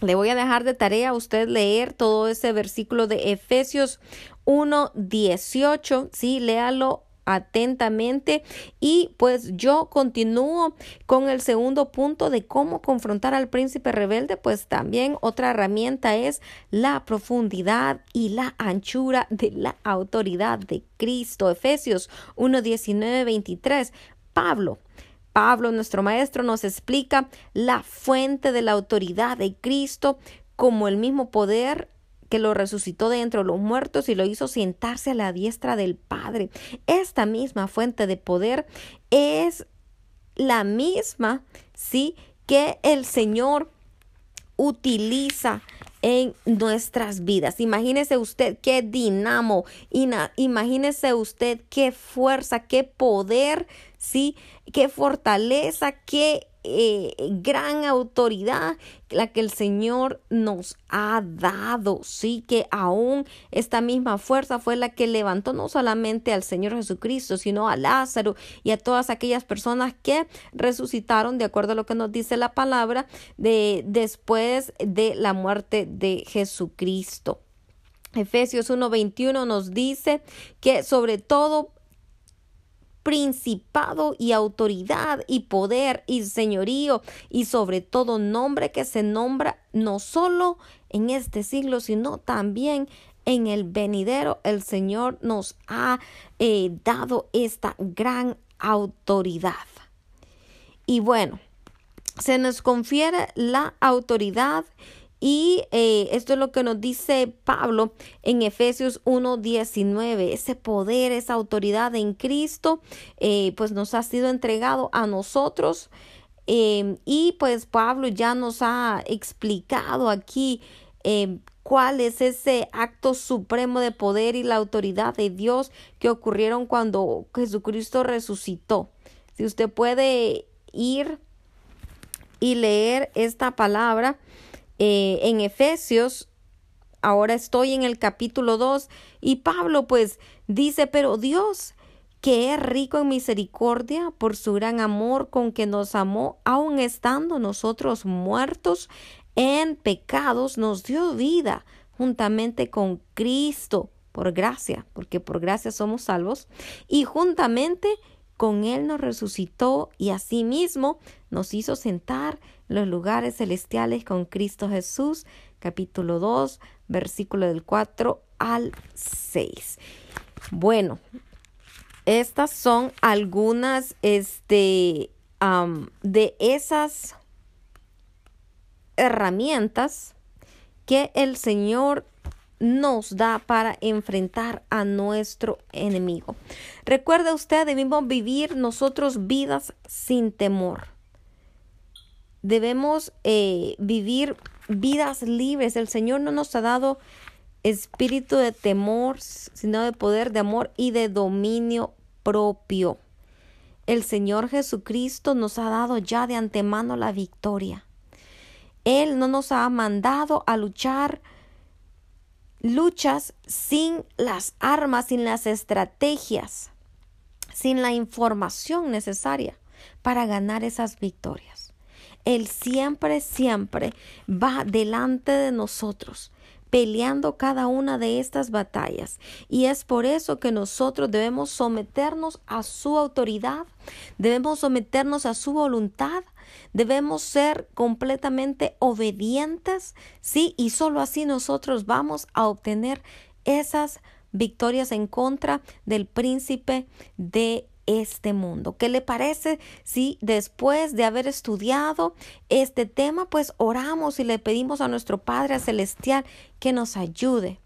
Le voy a dejar de tarea a usted leer todo ese versículo de Efesios 1.18, sí, léalo atentamente. Y pues yo continúo con el segundo punto de cómo confrontar al príncipe rebelde. Pues también otra herramienta es la profundidad y la anchura de la autoridad de Cristo. Efesios 1 19 23 Pablo Pablo, nuestro maestro, nos explica la fuente de la autoridad de Cristo como el mismo poder que lo resucitó de entre los muertos y lo hizo sentarse a la diestra del Padre. Esta misma fuente de poder es la misma, sí, que el Señor utiliza en nuestras vidas. Imagínese usted qué dinamo, imagínese usted qué fuerza, qué poder, sí, qué fortaleza, qué eh, gran autoridad la que el Señor nos ha dado. Sí, que aún esta misma fuerza fue la que levantó no solamente al Señor Jesucristo, sino a Lázaro y a todas aquellas personas que resucitaron, de acuerdo a lo que nos dice la palabra, de después de la muerte de Jesucristo. Efesios 1:21 nos dice que sobre todo principado y autoridad y poder y señorío y sobre todo nombre que se nombra no solo en este siglo, sino también en el venidero. El Señor nos ha eh, dado esta gran autoridad. Y bueno, se nos confiere la autoridad y eh, esto es lo que nos dice Pablo en Efesios 1.19. Ese poder, esa autoridad en Cristo, eh, pues nos ha sido entregado a nosotros. Em, y pues Pablo ya nos ha explicado aquí cuál es ese acto supremo de poder y la autoridad de Dios que ocurrieron cuando Jesucristo resucitó. Si usted puede ir y leer esta palabra, eh, en Efesios, ahora estoy en el capítulo 2, y Pablo pues dice, pero Dios, que es rico en misericordia por su gran amor con que nos amó, aun estando nosotros muertos en pecados, nos dio vida juntamente con Cristo por gracia, porque por gracia somos salvos, y juntamente con Él nos resucitó y asimismo nos hizo sentar los lugares celestiales con Cristo Jesús, capítulo 2, versículo del 4 al 6. Bueno, estas son algunas este, de esas herramientas que el Señor nos da para enfrentar a nuestro enemigo. Recuerde usted, debemos vivir nosotros vidas sin temor. Debemos eh, vivir vidas libres. El Señor no nos ha dado espíritu de temor, sino de poder, de amor y de dominio propio. El Señor Jesucristo nos ha dado ya de antemano la victoria. Él no nos ha mandado a luchar luchas sin las armas, sin las estrategias, sin la información necesaria para ganar esas victorias. Él siempre, siempre va delante de nosotros peleando cada una de estas batallas. Y es por eso que nosotros debemos someternos a su autoridad, debemos someternos a su voluntad, debemos ser completamente obedientes, sí, y solo así nosotros vamos a obtener esas victorias en contra del príncipe de este mundo. ¿Qué le parece si después de haber estudiado este tema, pues oramos y le pedimos a nuestro Padre Celestial que nos ayude?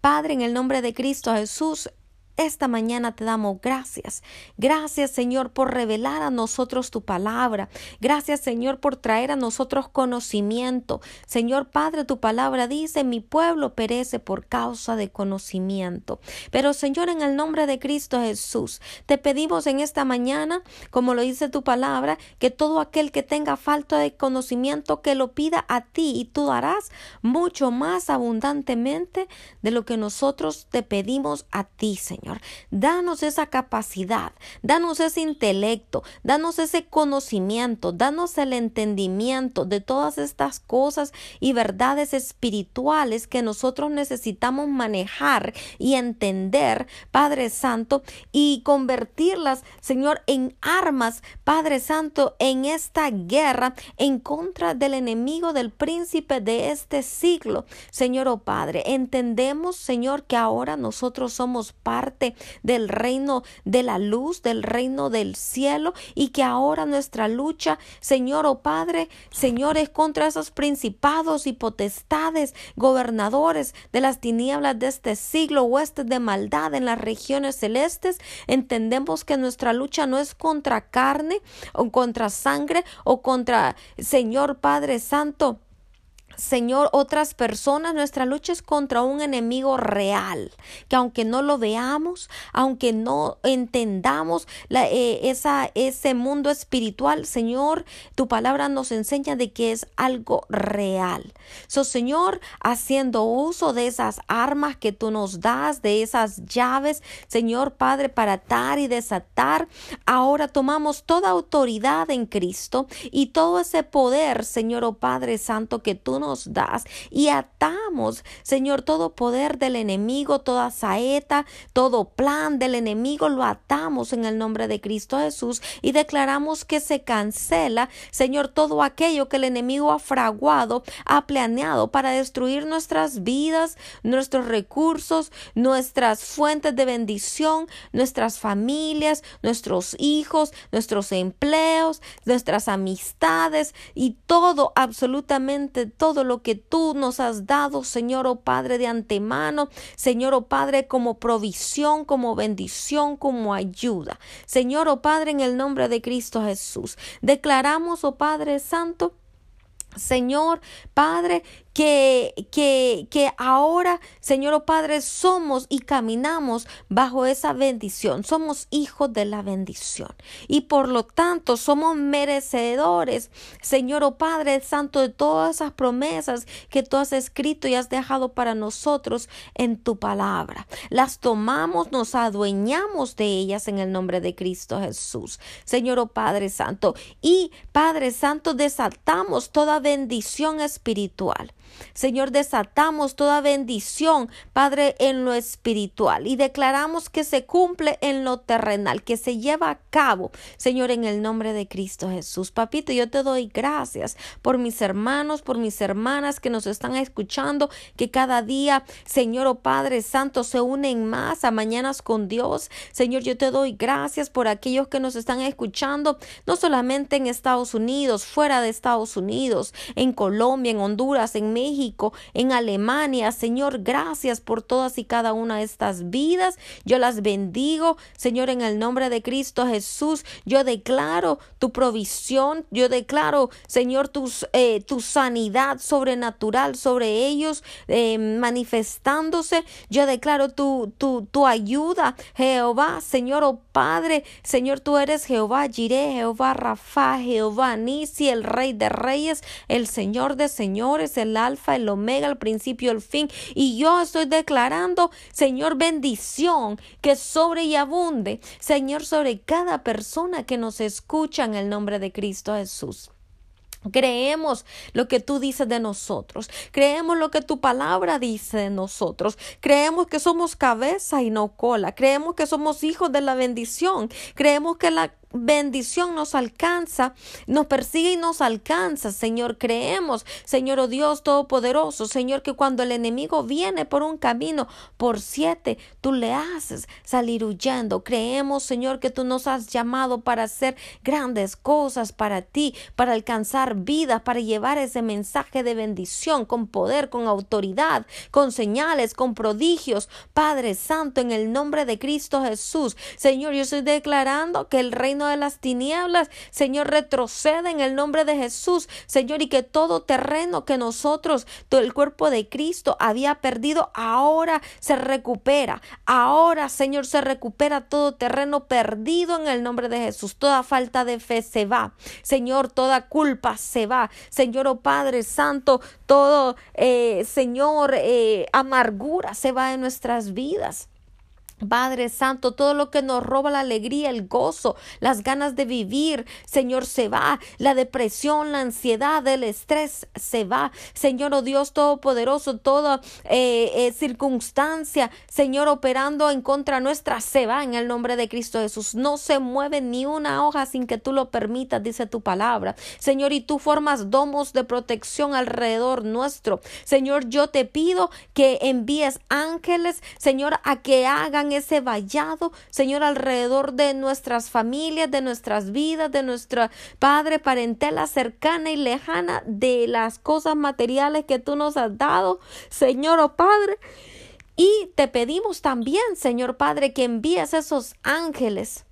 Padre, en el nombre de Cristo Jesús, esta mañana te damos gracias. Gracias Señor por revelar a nosotros tu palabra. Gracias Señor por traer a nosotros conocimiento. Señor Padre, tu palabra dice, mi pueblo perece por causa de conocimiento. Pero Señor, en el nombre de Cristo Jesús, te pedimos en esta mañana, como lo dice tu palabra, que todo aquel que tenga falta de conocimiento, que lo pida a ti y tú darás mucho más abundantemente de lo que nosotros te pedimos a ti, Señor. Danos esa capacidad, danos ese intelecto, danos ese conocimiento, danos el entendimiento de todas estas cosas y verdades espirituales que nosotros necesitamos manejar y entender, Padre Santo, y convertirlas, Señor, en armas, Padre Santo, en esta guerra en contra del enemigo del príncipe de este siglo. Señor, oh Padre, entendemos, Señor, que ahora nosotros somos parte del reino de la luz, del reino del cielo, y que ahora nuestra lucha, Señor o oh Padre, señores, contra esos principados y potestades, gobernadores de las tinieblas de este siglo, huestes de maldad en las regiones celestes, entendemos que nuestra lucha no es contra carne o contra sangre o contra Señor Padre Santo Señor, otras personas, nuestra lucha es contra un enemigo real, que aunque no lo veamos, aunque no entendamos eh, esa, ese mundo espiritual, Señor, tu palabra nos enseña de que es algo real. So, Señor, haciendo uso de esas armas que tú nos das, de esas llaves, Señor Padre, para atar y desatar, ahora tomamos toda autoridad en Cristo y todo ese poder, Señor, oh Padre Santo, que tú nos das y atamos, Señor, todo poder del enemigo, toda saeta, todo plan del enemigo, lo atamos en el nombre de Cristo Jesús y declaramos que se cancela, Señor, todo aquello que el enemigo ha fraguado, ha planeado para destruir nuestras vidas, nuestros recursos, nuestras fuentes de bendición, nuestras familias, nuestros hijos, nuestros empleos, nuestras amistades y todo, absolutamente todo lo que tú nos has dado, Señor, oh Padre, de antemano, Señor, oh Padre, como provisión, como bendición, como ayuda. Señor, oh Padre, en el nombre de Cristo Jesús, declaramos, oh Padre Santo, Señor, Padre, que, que, que ahora, Señor oh Padre, somos y caminamos bajo esa bendición. Somos hijos de la bendición. Y por lo tanto, somos merecedores, Señor oh Padre Santo, de todas esas promesas que tú has escrito y has dejado para nosotros en tu palabra. Las tomamos, nos adueñamos de ellas en el nombre de Cristo Jesús. Señor oh Padre Santo. Y Padre Santo, desatamos toda bendición espiritual. Señor, desatamos toda bendición, Padre, en lo espiritual y declaramos que se cumple en lo terrenal, que se lleva a cabo, Señor, en el nombre de Cristo Jesús. Papito, yo te doy gracias por mis hermanos, por mis hermanas que nos están escuchando, que cada día, Señor, oh Padre Santo, se unen más a mañanas con Dios. Señor, yo te doy gracias por aquellos que nos están escuchando, no solamente en Estados Unidos, fuera de Estados Unidos, en Colombia, en Honduras, en México, En Alemania. Señor, gracias por todas y cada una de estas vidas. Yo las bendigo, Señor, en el nombre de Cristo Jesús. Yo declaro tu provisión. Yo declaro, Señor, eh, tu sanidad sobrenatural sobre ellos eh, manifestándose. Yo declaro tu ayuda, Jehová, Señor, oh Padre. Señor, tú eres Jehová Jireh, Jehová Rafa, Jehová Nisi, el Rey de Reyes, el Señor de Señores, el alfa, el omega, el principio, el fin. Y yo estoy declarando, Señor, bendición que sobre y abunde, Señor, sobre cada persona que nos escucha en el nombre de Cristo Jesús. Creemos lo que tú dices de nosotros. Creemos lo que tu palabra dice de nosotros. Creemos que somos cabeza y no cola. Creemos que somos hijos de la bendición. Creemos que la bendición nos alcanza, nos persigue y nos alcanza, Señor. Creemos, Señor, oh Dios Todopoderoso, Señor, que cuando el enemigo viene por un camino, por siete, tú le haces salir huyendo. Creemos, Señor, que tú nos has llamado para hacer grandes cosas para ti, para alcanzar vidas, para llevar ese mensaje de bendición con poder, con autoridad, con señales, con prodigios. Padre Santo, en el nombre de Cristo Jesús, Señor, yo estoy declarando que el reino de las tinieblas, Señor, retrocede en el nombre de Jesús, Señor, y que todo terreno que nosotros, todo el cuerpo de Cristo había perdido, ahora se recupera. Ahora, Señor, se recupera todo terreno perdido en el nombre de Jesús. Toda falta de fe se va. Señor, toda culpa se va. Señor, oh Padre Santo, todo, eh, Señor, eh, amargura se va de nuestras vidas. Padre Santo, todo lo que nos roba la alegría, el gozo, las ganas de vivir, Señor, se va. La depresión, la ansiedad, el estrés se va. Señor, oh Dios Todopoderoso, toda eh, eh, circunstancia, Señor, operando en contra nuestra, se va en el nombre de Cristo Jesús. No se mueve ni una hoja sin que tú lo permitas, dice tu palabra. Señor, y tú formas domos de protección alrededor nuestro. Señor, yo te pido que envíes ángeles, Señor, a que hagan ese vallado, Señor, alrededor de nuestras familias, de nuestras vidas, de nuestra Padre, parentela cercana y lejana, de las cosas materiales que tú nos has dado, Señor, oh Padre. Y te pedimos también, Señor Padre, que envíes esos ángeles.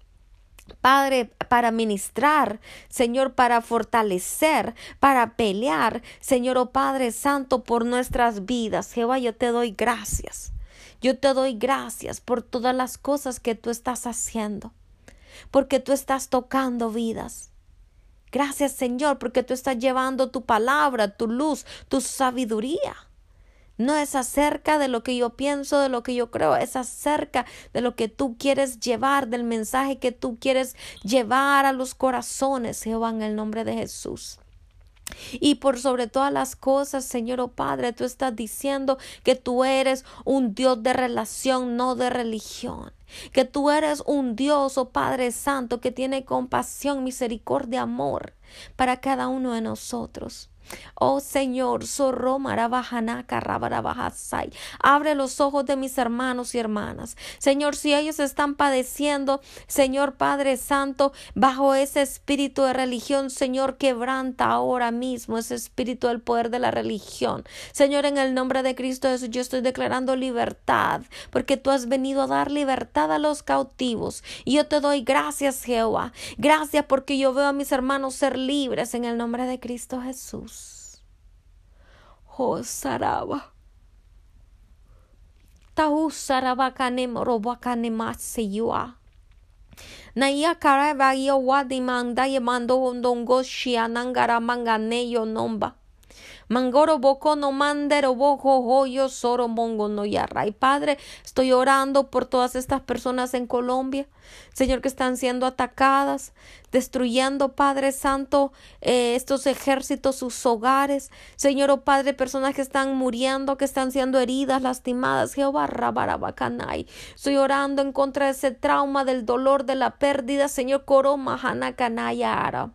Padre, para ministrar, Señor, para fortalecer, para pelear, Señor, oh Padre Santo, por nuestras vidas. Jehová, yo te doy gracias. Yo te doy gracias por todas las cosas que tú estás haciendo, porque tú estás tocando vidas. Gracias Señor, porque tú estás llevando tu palabra, tu luz, tu sabiduría. No es acerca de lo que yo pienso, de lo que yo creo, es acerca de lo que tú quieres llevar, del mensaje que tú quieres llevar a los corazones, Jehová, en el nombre de Jesús. Y por sobre todas las cosas, Señor, oh Padre, tú estás diciendo que tú eres un Dios de relación, no de religión. Que tú eres un Dios, oh Padre Santo, que tiene compasión, misericordia, amor para cada uno de nosotros. Oh Señor, abre los ojos de mis hermanos y hermanas. Señor, si ellos están padeciendo, Señor Padre Santo, bajo ese espíritu de religión, Señor, quebranta ahora mismo ese espíritu del poder de la religión. Señor, en el nombre de Cristo Jesús, yo estoy declarando libertad, porque tú has venido a dar libertad a los cautivos. Y yo te doy gracias, Jehová. Gracias porque yo veo a mis hermanos ser libres en el nombre de Cristo Jesús. ho sarawa. Tahu canem kanem robakane matseyua. Naia karaiva yo wadi mandai mando ondongo shianangara mangane yo nomba. Mangoro boko no mandero boko hoyo soro mongo no yarray. Padre, estoy orando por todas estas personas en Colombia, Señor, que están siendo atacadas, destruyendo, Padre Santo, eh, estos ejércitos, sus hogares. Señor, oh Padre, personas que están muriendo, que están siendo heridas, lastimadas. Jehová, rabarabacanay. Estoy orando en contra de ese trauma, del dolor, de la pérdida. Señor, coro mahanakanaya ara.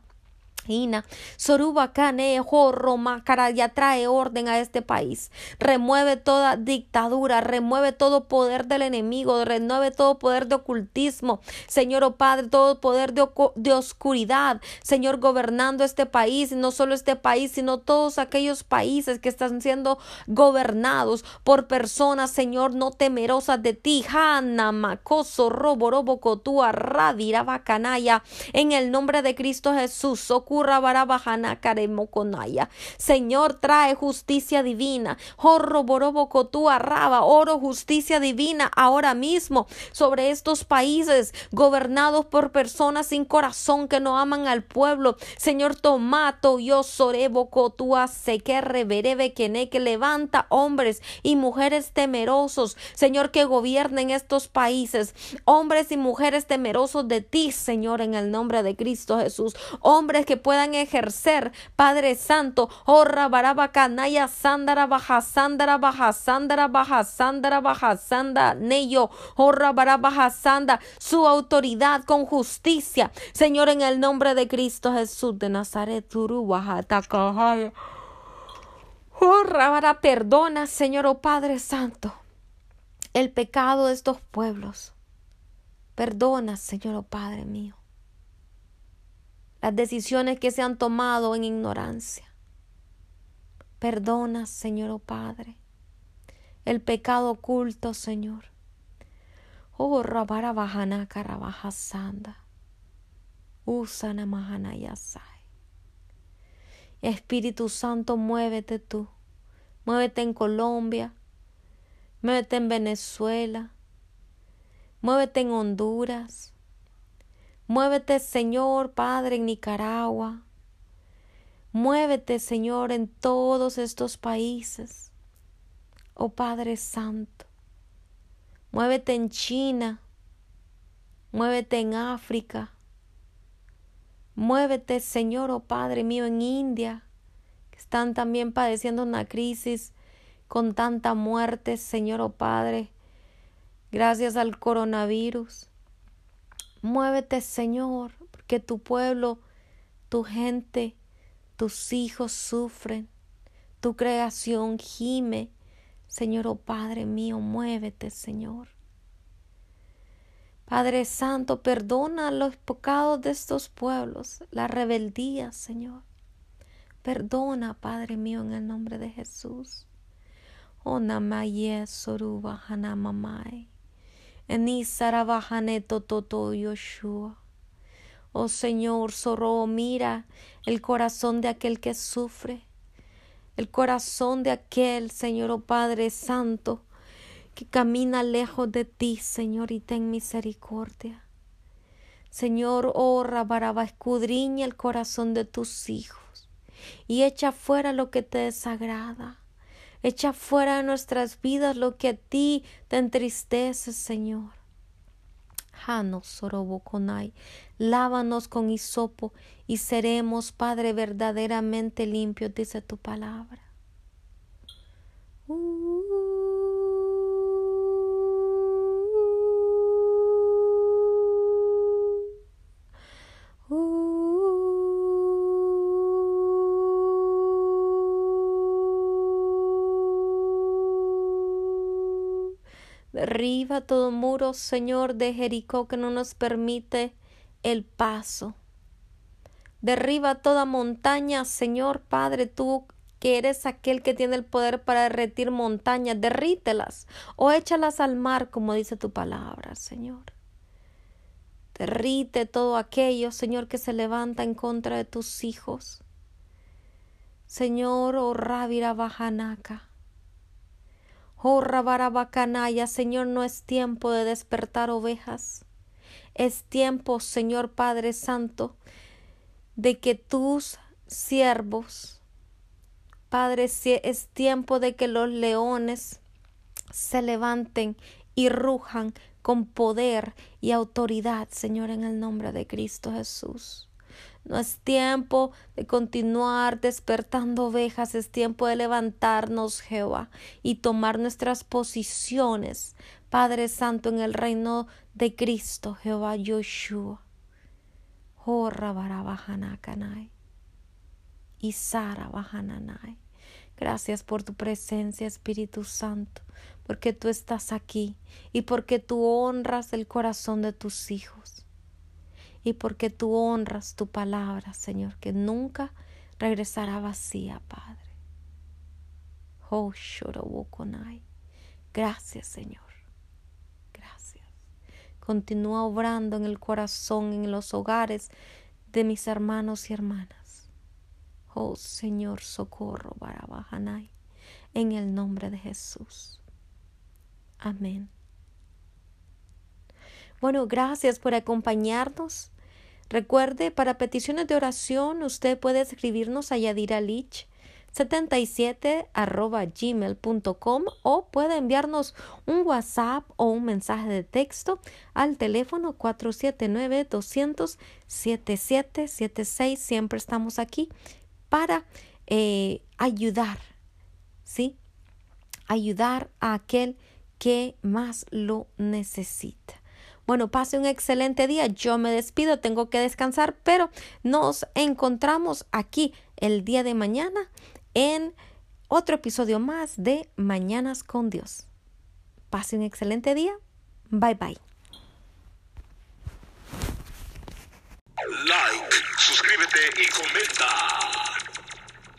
Soruba Kane Roma ya trae orden a este país. Remueve toda dictadura, remueve todo poder del enemigo, remueve todo poder de ocultismo. Señor, oh Padre, todo poder de, de oscuridad. Señor, gobernando este país, no solo este país, sino todos aquellos países que están siendo gobernados por personas, Señor, no temerosas de ti. Hanna, Macoso, Cotua. En el nombre de Cristo Jesús, Señor, trae justicia divina. Oro justicia divina ahora mismo sobre estos países gobernados por personas sin corazón que no aman al pueblo. Señor, tomato yo sorebo cotua que reverebe que levanta hombres y mujeres temerosos, Señor, que gobiernen estos países. Hombres y mujeres temerosos de ti, Señor, en el nombre de Cristo Jesús. Hombres que puedan ejercer, Padre Santo, oh Rabarabacanaya, Sandara Baja, Sandara Baja, Sandara Baja, Sandara Baja, Sanda, Neyo, oh Rabarabaja, Sanda, su autoridad con justicia, Señor, en el nombre de Cristo Jesús de Nazaret, Oh, Rabara, perdona, Señor, oh Padre Santo, el pecado de estos pueblos. Perdona, Señor, oh Padre mío, las decisiones que se han tomado en ignorancia. Perdona, Señor, oh Padre, el pecado oculto, Señor. Oh, Rabara Bahana Karabaja Sanda. Usana Mahana Yasai. Espíritu Santo, muévete tú. Muévete en Colombia. Muévete en Venezuela. Muévete en Honduras. Muévete, Señor Padre, en Nicaragua. Muévete, Señor, en todos estos países. Oh Padre Santo. Muévete en China. Muévete en África. Muévete, Señor, oh Padre mío, en India, que están también padeciendo una crisis con tanta muerte, Señor, oh Padre, gracias al coronavirus. Muévete, Señor, porque tu pueblo, tu gente, tus hijos sufren, tu creación gime. Señor, oh Padre mío, muévete, Señor. Padre Santo, perdona los pecados de estos pueblos, la rebeldía, Señor. Perdona, Padre mío, en el nombre de Jesús. Onamaye soruba hanamamai. Enisarabajane toto Yoshua. Oh Señor, sorro, mira el corazón de aquel que sufre, el corazón de aquel, Señor, oh Padre Santo, que camina lejos de ti, Señor, y ten misericordia. Señor, oh Rabaraba, escudriña el corazón de tus hijos y echa fuera lo que te desagrada. Echa fuera de nuestras vidas lo que a ti te entristece, Señor. Hanos soroboconai, lávanos con hisopo y seremos, Padre, verdaderamente limpios, dice tu palabra. Uh. Derriba todo muro, Señor, de Jericó que no nos permite el paso. Derriba toda montaña, Señor Padre, tú que eres aquel que tiene el poder para derretir montañas, derrítelas o échalas al mar, como dice tu palabra, Señor. Derrite todo aquello, Señor, que se levanta en contra de tus hijos. Señor, oh Rabira Bajanaka. Oh Rabarabacanaya, Señor, no es tiempo de despertar ovejas. Es tiempo, Señor Padre Santo, de que tus siervos, Padre, es tiempo de que los leones se levanten y rujan con poder y autoridad, Señor, en el nombre de Cristo Jesús. No es tiempo de continuar despertando ovejas, es tiempo de levantarnos, Jehová, y tomar nuestras posiciones, Padre Santo, en el reino de Cristo, Jehová Yoshua. Oh, y Sara Bajananai. Gracias por tu presencia, Espíritu Santo, porque tú estás aquí y porque tú honras el corazón de tus hijos y porque tú honras tu palabra, Señor, que nunca regresará vacía, Padre. Oh, Gracias, Señor. Gracias. Continúa obrando en el corazón, en los hogares de mis hermanos y hermanas. Oh, Señor, socorro, Barabajanay, en el nombre de Jesús. Amén. Bueno, gracias por acompañarnos Recuerde, para peticiones de oración, usted puede escribirnos a Yadira Lich 77 arroba gmail.com o puede enviarnos un WhatsApp o un mensaje de texto al teléfono 479 200 7776. Siempre estamos aquí para eh, ayudar, ¿sí? Ayudar a aquel que más lo necesita. Bueno, pase un excelente día. Yo me despido, tengo que descansar, pero nos encontramos aquí el día de mañana en otro episodio más de Mañanas con Dios. Pase un excelente día. Bye bye. Like, suscríbete y comenta.